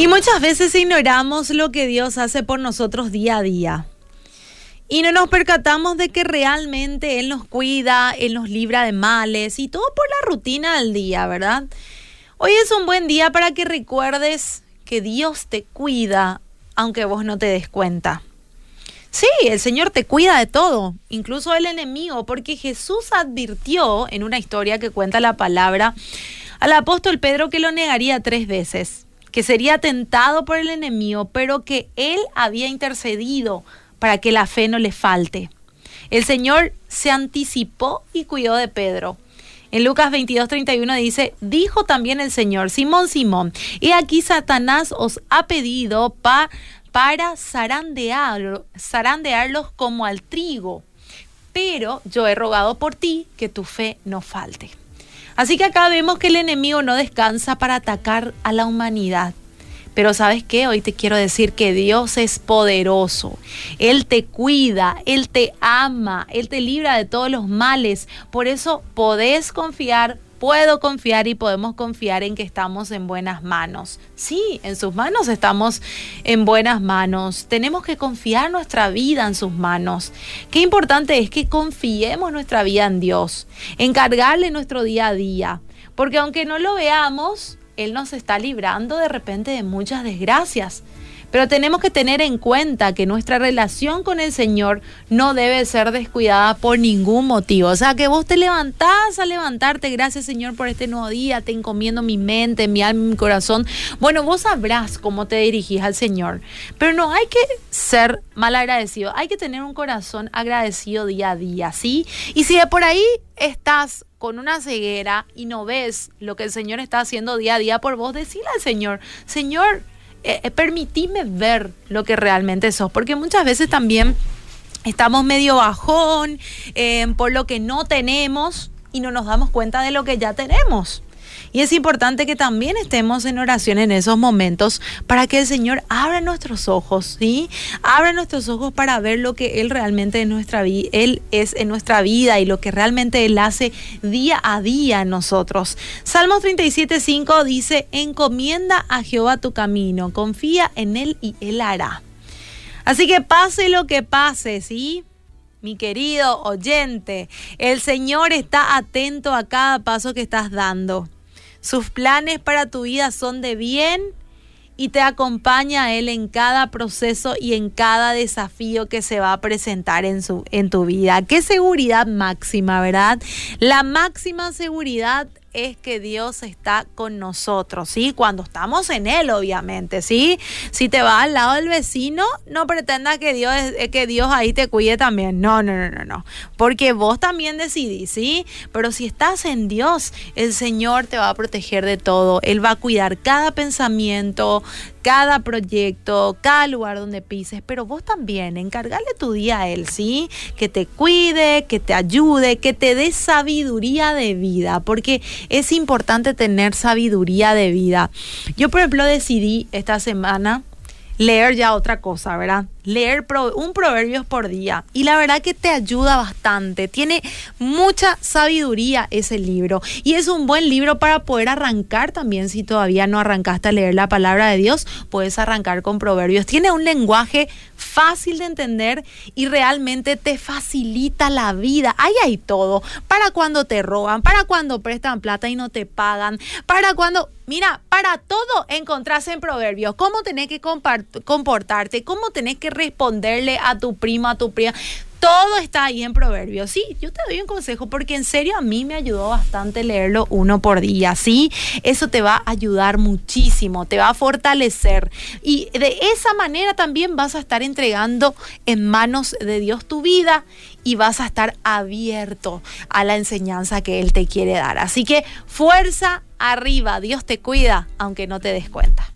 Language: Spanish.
Y muchas veces ignoramos lo que Dios hace por nosotros día a día. Y no nos percatamos de que realmente Él nos cuida, Él nos libra de males y todo por la rutina del día, ¿verdad? Hoy es un buen día para que recuerdes que Dios te cuida aunque vos no te des cuenta. Sí, el Señor te cuida de todo, incluso el enemigo, porque Jesús advirtió en una historia que cuenta la palabra al apóstol Pedro que lo negaría tres veces que sería tentado por el enemigo, pero que él había intercedido para que la fe no le falte. El Señor se anticipó y cuidó de Pedro. En Lucas 22, 31 dice, dijo también el Señor, Simón, Simón, y aquí Satanás os ha pedido para zarandear, zarandearlos como al trigo, pero yo he rogado por ti que tu fe no falte. Así que acá vemos que el enemigo no descansa para atacar a la humanidad. Pero sabes qué, hoy te quiero decir que Dios es poderoso. Él te cuida, Él te ama, Él te libra de todos los males. Por eso podés confiar puedo confiar y podemos confiar en que estamos en buenas manos. Sí, en sus manos estamos en buenas manos. Tenemos que confiar nuestra vida en sus manos. Qué importante es que confiemos nuestra vida en Dios, encargarle nuestro día a día. Porque aunque no lo veamos, Él nos está librando de repente de muchas desgracias. Pero tenemos que tener en cuenta que nuestra relación con el Señor no debe ser descuidada por ningún motivo. O sea, que vos te levantás a levantarte, gracias Señor por este nuevo día, te encomiendo mi mente, mi alma, mi corazón. Bueno, vos sabrás cómo te dirigís al Señor. Pero no hay que ser mal agradecido, hay que tener un corazón agradecido día a día, ¿sí? Y si de por ahí estás con una ceguera y no ves lo que el Señor está haciendo día a día por vos, decile al Señor, Señor, eh, eh, permitime ver lo que realmente sos, porque muchas veces también estamos medio bajón eh, por lo que no tenemos y no nos damos cuenta de lo que ya tenemos. Y es importante que también estemos en oración en esos momentos para que el Señor abra nuestros ojos, ¿sí? Abra nuestros ojos para ver lo que Él realmente en nuestra Él es en nuestra vida y lo que realmente Él hace día a día en nosotros. Salmos 37, 5 dice, encomienda a Jehová tu camino, confía en Él y Él hará. Así que pase lo que pase, ¿sí? mi querido oyente, el Señor está atento a cada paso que estás dando. Sus planes para tu vida son de bien y te acompaña a Él en cada proceso y en cada desafío que se va a presentar en, su, en tu vida. Qué seguridad máxima, ¿verdad? La máxima seguridad es que Dios está con nosotros, ¿sí? Cuando estamos en Él, obviamente, ¿sí? Si te vas al lado del vecino, no pretendas que Dios, que Dios ahí te cuide también. No, no, no, no, no. Porque vos también decidís, ¿sí? Pero si estás en Dios, el Señor te va a proteger de todo. Él va a cuidar cada pensamiento, cada proyecto, cada lugar donde pises, pero vos también, encargarle tu día a Él, ¿sí? Que te cuide, que te ayude, que te dé sabiduría de vida, porque es importante tener sabiduría de vida. Yo, por ejemplo, decidí esta semana leer ya otra cosa, ¿verdad? Leer un proverbio por día y la verdad que te ayuda bastante. Tiene mucha sabiduría ese libro y es un buen libro para poder arrancar también si todavía no arrancaste a leer la palabra de Dios, puedes arrancar con proverbios. Tiene un lenguaje fácil de entender y realmente te facilita la vida. Ahí hay todo, para cuando te roban, para cuando prestan plata y no te pagan, para cuando Mira, para todo encontrás en proverbios cómo tenés que comportarte, cómo tenés que responderle a tu primo, a tu prima. Todo está ahí en Proverbios. Sí, yo te doy un consejo porque en serio a mí me ayudó bastante leerlo uno por día. Sí, eso te va a ayudar muchísimo, te va a fortalecer. Y de esa manera también vas a estar entregando en manos de Dios tu vida y vas a estar abierto a la enseñanza que Él te quiere dar. Así que fuerza arriba, Dios te cuida, aunque no te des cuenta.